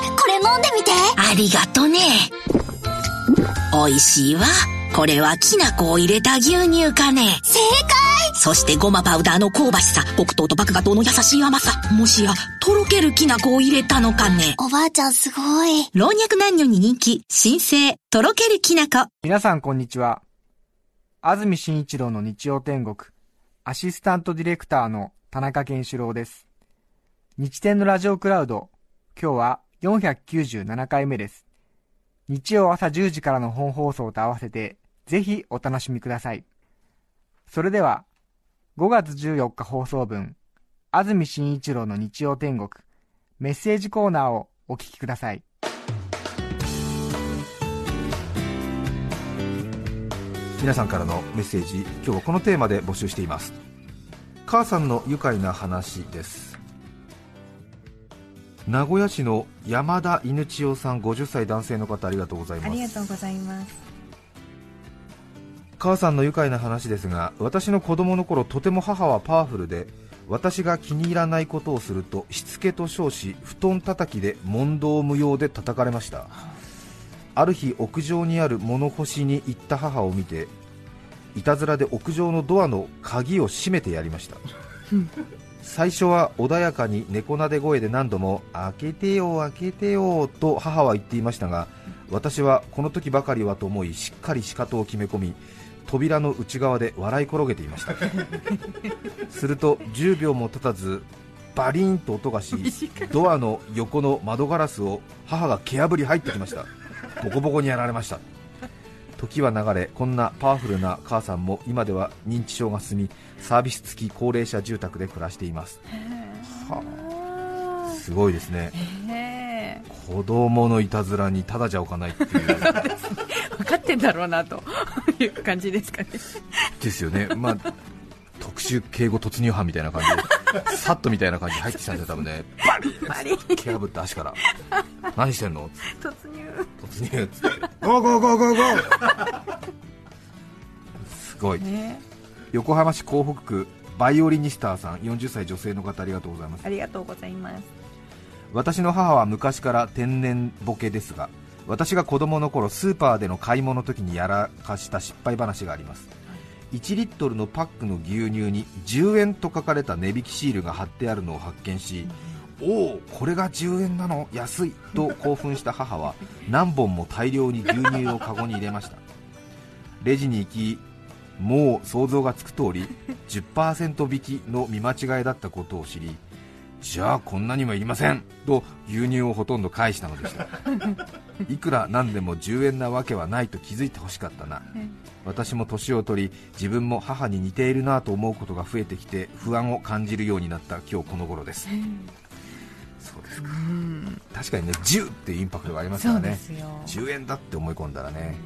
これ飲んでみて。ありがとね。美味しいわ。これはきな粉を入れた牛乳かね。正解そしてごまパウダーの香ばしさ、黒糖と麦芽糖の優しい甘さ。もしや、とろけるきな粉を入れたのかね。おばあちゃんすごい。老若男女に人気、新生、とろけるきな粉。皆さんこんにちは。安住紳一郎の日曜天国、アシスタントディレクターの田中健志郎です。日天のラジオクラウド、今日は497回目です。日曜朝10時からの本放送と合わせて、ぜひお楽しみください。それでは、5月14日放送分、安住紳一郎の日曜天国、メッセージコーナーをお聞きください。皆さんからのメッセージ今日はこのテーマで募集しています母さんの愉快な話です名古屋市の山田犬千代さん50歳男性の方ありがとうございます。ありがとうございます。母さんの愉快な話ですが私の子供の頃とても母はパワフルで私が気に入らないことをするとしつけと称し布団叩きで問答無用で叩かれました。ある日屋上にある物干しに行った母を見ていたずらで屋上のドアの鍵を閉めてやりました最初は穏やかに猫なで声で何度も開けてよ開けてよと母は言っていましたが私はこの時ばかりはと思いしっかり仕方を決め込み扉の内側で笑い転げていました。すると10秒も経たずバリーンと音がしドアの横の窓ガラスを母が蹴破り入ってきました。ボコボコにやられました時は流れこんなパワフルな母さんも今では認知症が進みサービス付き高齢者住宅で暮らしています。はあすごいですね。子供のいたずらにただじゃおかないっていう。分かってんだろうなという感じですかね。ですよね、まあ、特殊警護突入班みたいな感じで、サットみたいな感じで入ってきたんですよ、多分ね、バリッバリ。ッ蹴破って足から、何してんの？突入。突入っつって、 go go go go go。すごい、ね。横浜市港北区バイオリニスターさん、40歳女性の方、ありがとうございます。ありがとうございます。私の母は昔から天然ボケですが私が子供の頃スーパーでの買い物の時にやらかした失敗話があります。1リットルのパックの牛乳に10円と書かれた値引きシールが貼ってあるのを発見し、おおこれが10円なの？安いと興奮した母は何本も大量に牛乳をカゴに入れました。レジに行きもう想像がつく通り10%引きの見間違いだったことを知りじゃあこんなにもいりませんと牛乳をほとんど返したのでした。いくらなんでも10円なわけはないと気づいてほしかったな。私も年を取り自分も母に似ているなと思うことが増えてきて不安を感じるようになった今日この頃です。そうですか。確かにね10っていうインパクトがありますからね。すよ。10円だって思い込んだらね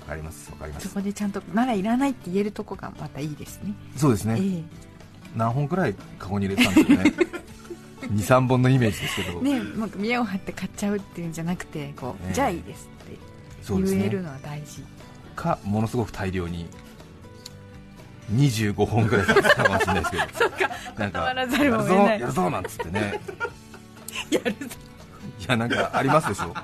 わかりますわかります。そこでちゃんとならいらないって言えるとこがまたいいですね。そうですね、え何本くらいカゴに入れてたんですよね。23本のイメージですけど、えねもう見栄を張って買っちゃうっていうんじゃなくてこう、ねじゃあいいですって言えるのは大事。かものすごく大量に25本ぐらい買ってたかもしれないですけど。そうか。なやるぞやるぞなんつってねやるぞ。いやなんかありますでしょ？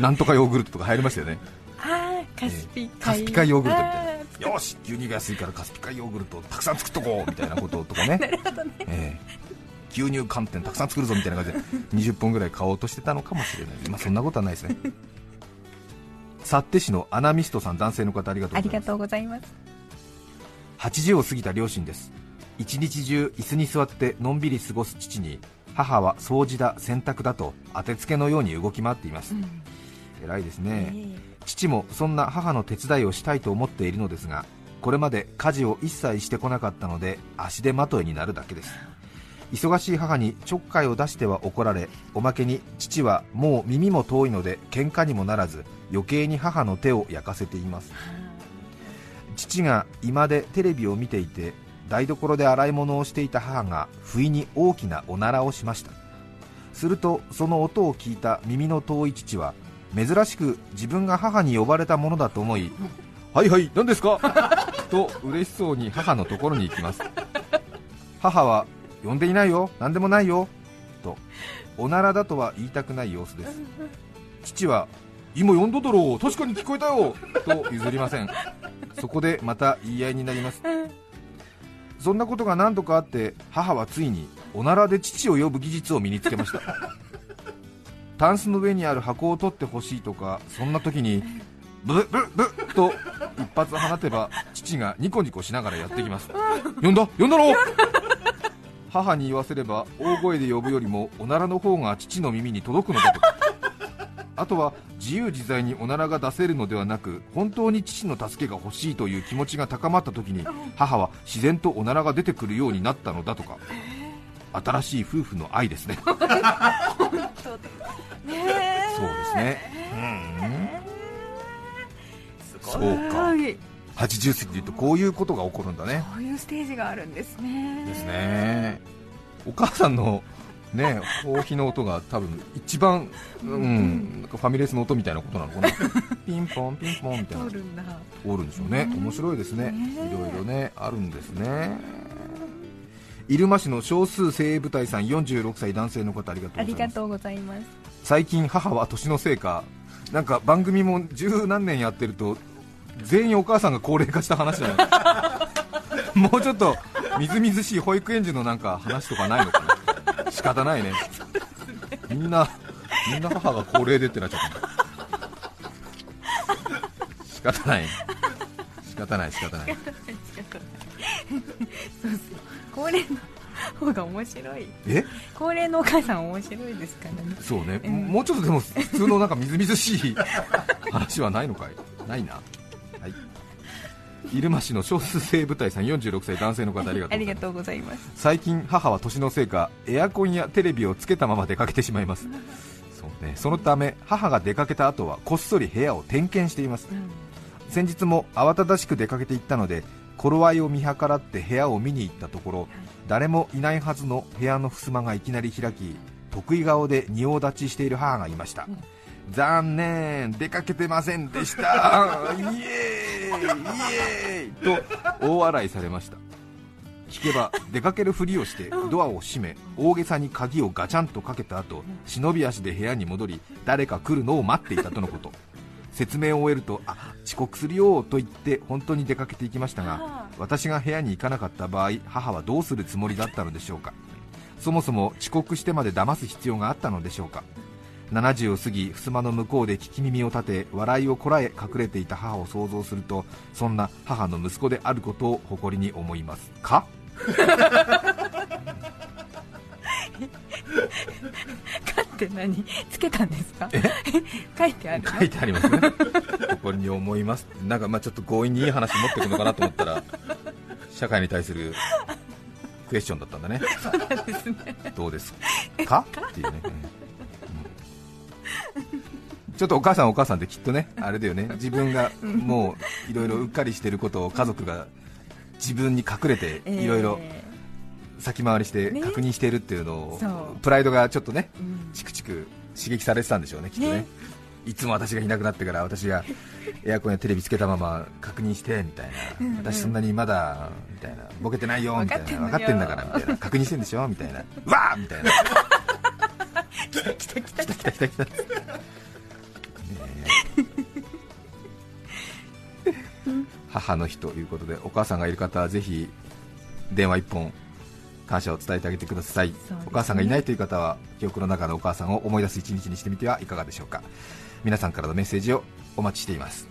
なんとかヨーグルトとか流行りましたよね。ああカスピカスピ海ヨーグルトみたいな。よし牛乳が安いからカスピ海ヨーグルトをたくさん作っとこうみたいなこととかね。ええ。牛乳寒天たくさん作るぞみたいな感じで20本ぐらい買おうとしてたのかもしれない。まあそんなことはないですね。幸手市のアナミストさん男性の方ありがとうございます。ありがとうございます。80を過ぎた両親です。一日中椅子に座ってのんびり過ごす父に母は掃除だ洗濯だと当てつけのように動き回っています、偉いですね、父もそんな母の手伝いをしたいと思っているのですがこれまで家事を一切してこなかったので足手まといになるだけです。忙しい母にちょっかいを出しては怒られおまけに父はもう耳も遠いので喧嘩にもならず余計に母の手を焼かせています。父が居間でテレビを見ていて台所で洗い物をしていた母が不意に大きなおならをしました。するとその音を聞いた耳の遠い父は珍しく自分が母に呼ばれたものだと思いはいはい何ですか？と嬉しそうに母のところに行きます。母は呼んでいないよ何でもないよとおならだとは言いたくない様子です。父は今呼んだだろう確かに聞こえたよと譲りません。そこでまた言い合いになりますそんなことが何度かあって母はついにおならで父を呼ぶ技術を身につけました。タンスの上にある箱を取ってほしいとかそんな時にブッブブッと一発放てば父がニコニコしながらやってきます。呼んだ呼んだろ母に言わせれば大声で呼ぶよりもおならの方が父の耳に届くのだと。かあとは自由自在におならが出せるのではなく本当に父の助けが欲しいという気持ちが高まった時に母は自然とおならが出てくるようになったのだとか。新しい夫婦の愛ですね。そうですね。うん。そうか。はい。80過ぎうとこういうことが起こるんだね。こういうステージがあるんですね。ですね。お母さんのね放棄の音が多分一番、うん、なんかファミレスの音みたいなことなのかな。ピンポンピンポンみたいな。通るんだ。通るんでしょうね。面白いですね。ねいろいろねあるんですね。入間市の少数精鋭部隊さん46歳男性の方ありがとうございます。ありがとうございます。最近母は年のせいか。なんか番組も十何年やってると全員お母さんが高齢化した話じゃない。もうちょっとみずみずしい保育園児のなんか話とかないのかな仕方ないね。みんなみんな母が高齢でってなっちゃった。仕方ない。仕方ない仕方ない。そうそう高齢の方が面白い。え？高齢のお母さん面白いですからね。そうね、うん。もうちょっとでも普通のなんかみずみずしい話はないのかい？ないな。はい入間市の少数精鋭部隊さん46歳男性の方ありがとうございます。最近母は年のせいかエアコンやテレビをつけたまま出かけてしまいます。そうね。そのため母が出かけた後はこっそり部屋を点検しています。先日も慌ただしく出かけて行ったので頃合いを見計らって部屋を見に行ったところ誰もいないはずの部屋の襖がいきなり開き得意顔で仁王立ちしている母がいました、残念。出かけてませんでした。イエーイイエーイと大笑いされました。聞けば出かけるふりをしてドアを閉め大げさに鍵をガチャンとかけた後忍び足で部屋に戻り誰か来るのを待っていたとのこと。説明を終えるとあ遅刻するよと言って本当に出かけていきましたが私が部屋に行かなかった場合母はどうするつもりだったのでしょうか。そもそも遅刻してまで騙す必要があったのでしょうか70を過ぎ襖の向こうで聞き耳を立て笑いをこらえ隠れていた母を想像するとそんな母の息子であることを誇りに思いますか？かって何？つけたんですか？書いてあるの？書いてありますね。誇りに思います。なんかまあちょっと強引にいい話持ってくのかなと思ったら社会に対するクエスチョンだったんだね。どうですか？っていうね、うんうんちょっとお母さんはお母さんできっとね あれだよね。自分がもういろいろうっかりしてることを家族が自分に隠れていろいろえ先回りしてね。確認しているっていうのを、プライドがちょっとねチクチク刺激されてたんでしょうね、きっとね。ね。いつも私がいなくなってから私がエアコンやテレビつけたまま確認してみたいな、私そんなにまだみたいな。ボケてないよみたいな。分分かってんだからみたいな。確認してんでしょみたいな。うわーみたいな。来た来た。来た来た来た来た母の日ということでお母さんがいる方はぜひ電話一本感謝を伝えてあげてください、すね。お母さんがいないという方は記憶の中のお母さんを思い出す一日にしてみてはいかがでしょうか。皆さんからのメッセージをお待ちしています。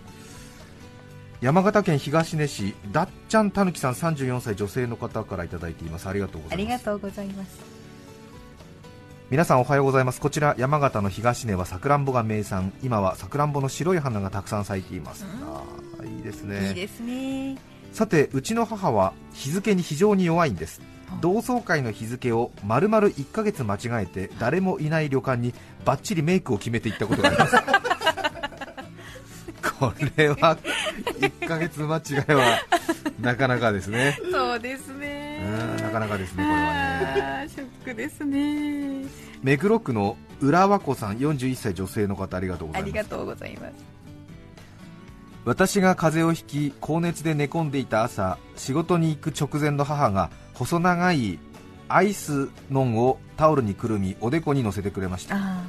山形県東根市だっちゃんたぬきさん34歳女性の方からいただいています。ありがとうございます皆さんおはようございます。こちら山形の東根はさくらんぼが名産。今はさくらんぼの白い花がたくさん咲いています、あーいいですね。いいですね。さてうちの母は日付に非常に弱いんです。同窓会の日付を丸々1ヶ月間違えて誰もいない旅館にバッチリメイクを決めていったことがあります。これは1ヶ月間違いはなかなかですね。そうですうねかなかですねこれはね。ショックですね。目黒区の浦和子さん41歳女性の方ありがとうございます。ありがとうございます。私が風邪をひき高熱で寝込んでいた朝仕事に行く直前の母が細長いアイスノンをタオルにくるみおでこに乗せてくれました。あ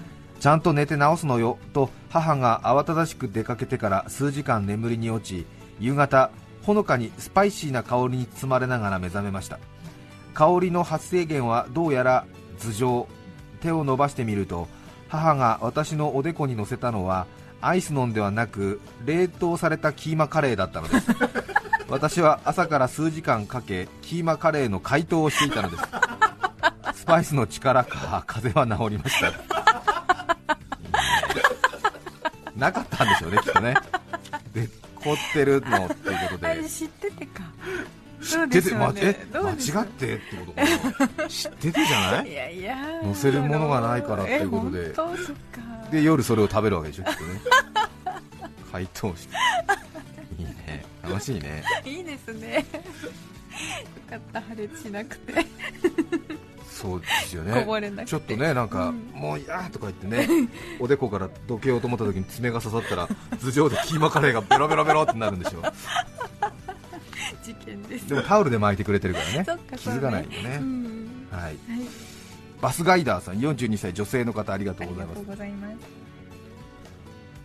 ちゃんと寝て直すのよと母が慌ただしく出かけてから数時間眠りに落ち夕方ほのかにスパイシーな香りに包まれながら目覚めました香りの発生源はどうやら頭上。手を伸ばしてみると母が私のおでこに乗せたのはアイスノンではなく冷凍されたキーマカレーだったのです。私は朝から数時間かけキーマカレーの解凍をしていたのです。スパイスの力か風邪は治りました。なかったんでしょうねきっとね。で凝ってるのっていうことで。知っててか知ってて、まえ間違ってってことかな。知っててじゃない？いやいや。乗せるものがないからっていうことで。で夜それを食べるわけでしょきっとね。解凍して。いいね。楽しいね。いいですね。よかった。破裂しなくて。そうですよね。こぼれなくて。ちょっとねなんか、うん。もういやーとか言ってね。おでこからどけようと思った時に爪が刺さったら頭上でキーマカレーがベロベロベロってなるんでしょ事件です。でもタオルで巻いてくれてるからね。そっか気づかないよね。うん。はい。はい。バスガイダーさん42歳女性の方ありがとうございます。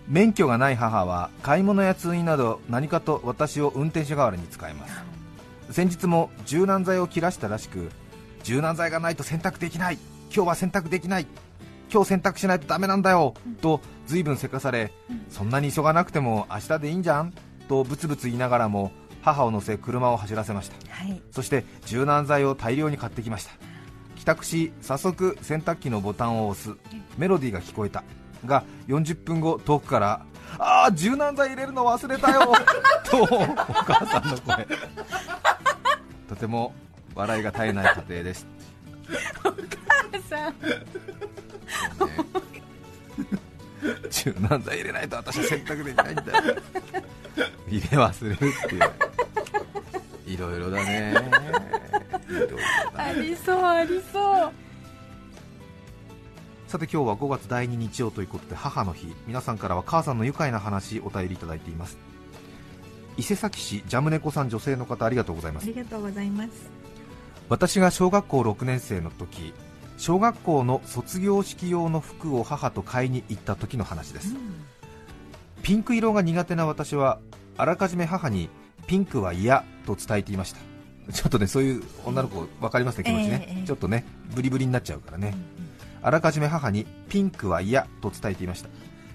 免許がない母は買い物や通院など何かと私を運転手代わりに使います。先日も柔軟剤を切らしたらしく柔軟剤がないと洗濯できない。今日は洗濯できない。今日洗濯しないとダメなんだよ、と随分せかされ、そんなに急がなくても明日でいいんじゃん。とブツブツ言いながらも母を乗せ車を走らせました。はい。そして柔軟剤を大量に買ってきました。帰宅し早速洗濯機のボタンを押す。メロディーが聞こえた。が40分後遠くからああ柔軟剤入れるの忘れたよ とお母さんの声。とても笑いが絶えない家庭ですさん。そうね。柔軟剤入れないと私は洗濯できないんだ。よ入れ忘れるっていういろいろだね。いろいろだありそうありそう。さて今日は5月第2日曜ということで母の日。皆さんからは母さんの愉快な話お便りいただいています。伊勢崎市ジャムネコさん女性の方ありがとうございます。ありがとうございます。私が小学校6年生の時小学校の卒業式用の服を母と買いに行った時の話です、ピンク色が苦手な私はあらかじめ母にピンクは嫌と伝えていました。ちょっとねそういう女の子分かりますね気持ちね、ええ。ええちょっとねブリブリになっちゃうからね、あらかじめ母にピンクは嫌と伝えていました。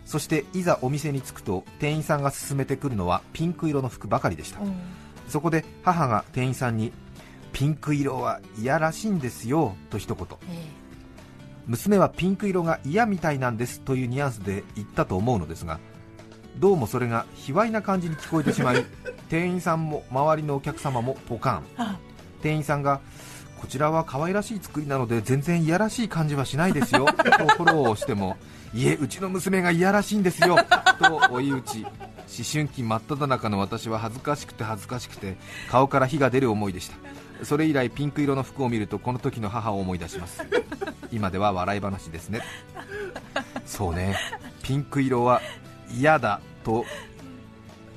そしていざお店に着くと店員さんが勧めてくるのはピンク色の服ばかりでした。そこで母が店員さんにピンク色は嫌らしいんですよと一言。え。娘はピンク色が嫌みたいなんですというニュアンスで言ったと思うのですがどうもそれが卑猥な感じに聞こえてしまい 店員さんも周りのお客様もポカン。あ。店員さんがこちらは可愛らしい作りなので全然いやらしい感じはしないですよとフォローをしてもいえうちの娘がいやらしいんですよと追い打ち。思春期真っ只中の私は恥ずかしくて恥ずかしくて顔から火が出る思いでした。それ以来ピンク色の服を見るとこの時の母を思い出します。今では笑い話ですね。そうね。ピンク色は嫌だと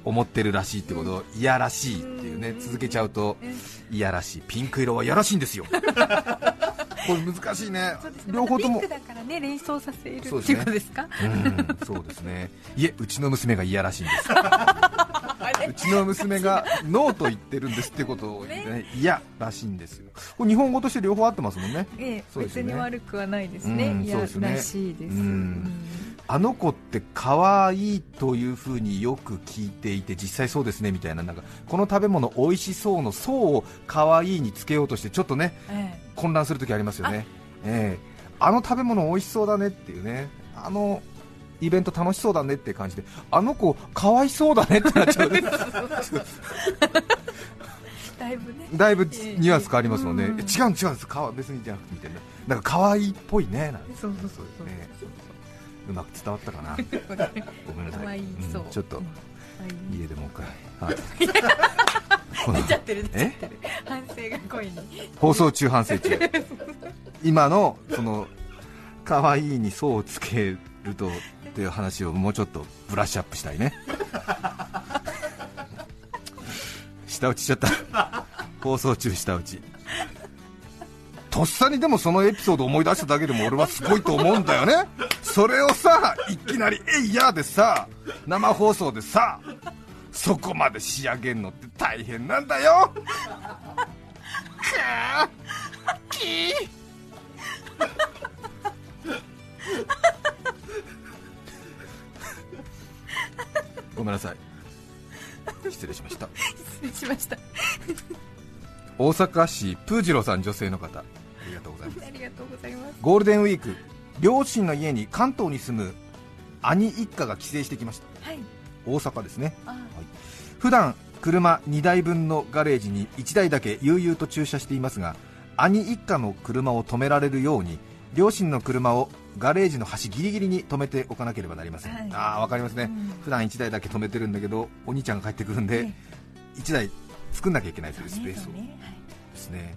思ってるらしいってことをいやらしいっていうね続けちゃうといやらしい。ピンク色はいやらしいんですよ。これ難しいね。両方とも。ピンクだからね連想させるってそうですね。いうことですか？うんそうですね。いえうちの娘がいやらしいんです。うちの娘がノーと言ってるんですってことをね嫌らしいんですよ。これ日本語として両方合ってますもんね。ええそうですよね。別に悪くはないですね。いやうんそうですね。らしいです。うんあの子って可愛いというふうによく聞いていて実際そうですねみたいな。なんかこの食べ物美味しそうのそうを可愛いにつけようとしてちょっとねえ混乱するときありますよね。ええ。あの食べ物美味しそうだねっていうね。あのイベント楽しそうだねって感じで。あの子かわいそうだねってなっちゃうだいぶね。だいぶニュアンス変わりますもんね、うん。え違うん違うんですかわ別にじゃなくてみたいな。なんか可愛いっぽいねなんて。そうそうそうそう。ねうまく伝わったかな。ごめんなさい。う。うんちょっと。家でもう一回、はい、出ちゃってる出ちゃえってる。反省が声に。放送中反省中。今のその可愛いに層をつけるとっていう話をもうちょっとブラッシュアップしたいね。下打ちしちゃった。放送中下打ち。とっさにでもそのエピソード思い出しただけでも俺はすごいと思うんだよねそれをさいきなり「えいや!」でさ生放送でさそこまで仕上げるのって大変なんだよ。くー。きーごめんなさい。失礼しました。失礼しました。大阪市プージロさん女性の方ありがとうございます。ありがとうございます。ゴールデンウィーク両親の家に関東に住む兄一家が帰省してきました。はい。大阪ですね。あ普段車2台分のガレージに1台だけ悠々と駐車していますが兄一家の車を止められるように両親の車をガレージの端ギリギリに止めておかなければなりません、はい。ああ分かりますね、うん。普段1台だけ止めてるんだけどお兄ちゃんが帰ってくるんで、え1台作んなきゃいけないというスペースを。はい。ですね。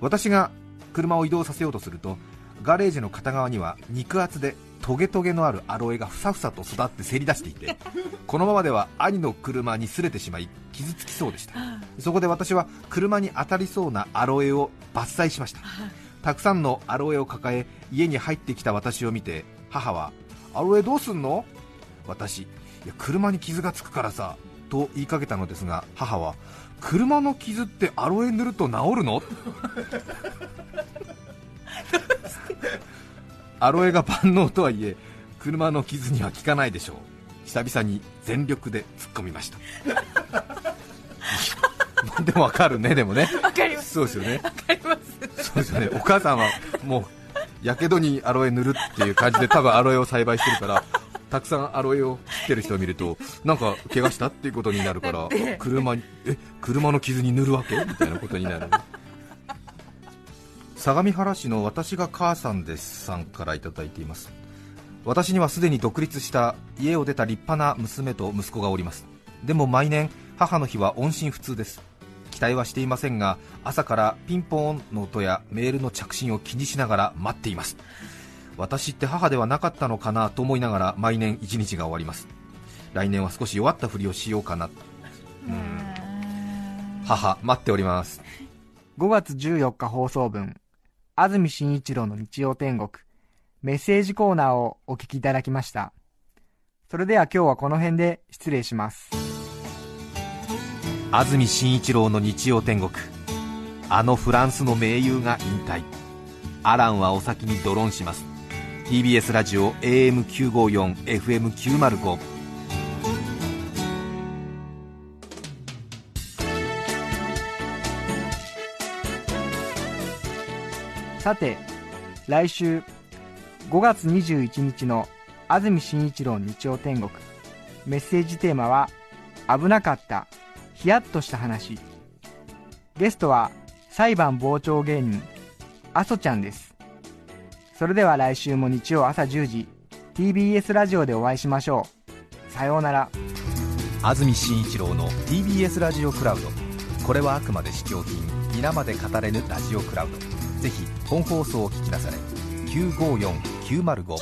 私が車を移動させようとするとガレージの片側には肉厚でトゲトゲのあるアロエがふさふさと育ってせり出していて このままでは兄の車に擦れてしまい傷つきそうでした。そこで私は車に当たりそうなアロエを伐採しました。たくさんのアロエを抱え家に入ってきた私を見て母は「アロエどうすんの?」私いや車に傷がつくからさと言いかけたのですが母は車の傷ってアロエ塗ると治るの？アロエが万能とはいえ車の傷には効かないでしょう。久々に全力で突っ込みました。でもわかるねでもね。わかります。そうですよね。わかります。そうですよね。お母さんはもうやけどにアロエ塗るっていう感じで多分アロエを栽培してるからたくさんアロエを切ってる人を見るとなんか怪我したっていうことになるから車にえ車の傷に塗るわけ？みたいなことになる相模原市の私が母さんですさんからいただいています。私にはすでに独立した家を出た立派な娘と息子がおります。でも毎年母の日は音信不通です。期待はしていませんが朝からピンポーンの音やメールの着信を気にしながら待っています。私って母ではなかったのかなと思いながら毎年一日が終わります。来年は少し弱ったふりをしようかな。母待っております。5月14日放送分、安住紳一郎の日曜天国、メッセージコーナーをお聞きいただきました。それでは今日はこの辺で失礼します。安住紳一郎の日曜天国あのフランスの名優が引退アランはお先にドローンします TBS ラジオ AM954FM905 さて、来週5月21日の安住紳一郎日曜天国、メッセージテーマは危なかった、ヒヤッとした話。ゲストは裁判傍聴芸人、あそちゃんです。それでは来週も日曜朝10時、TBS ラジオでお会いしましょう。さようなら。安住紳一郎の TBS ラジオクラウドこれはあくまで試供品皆まで語れぬラジオクラウドぜひ本放送を聞きなされ954905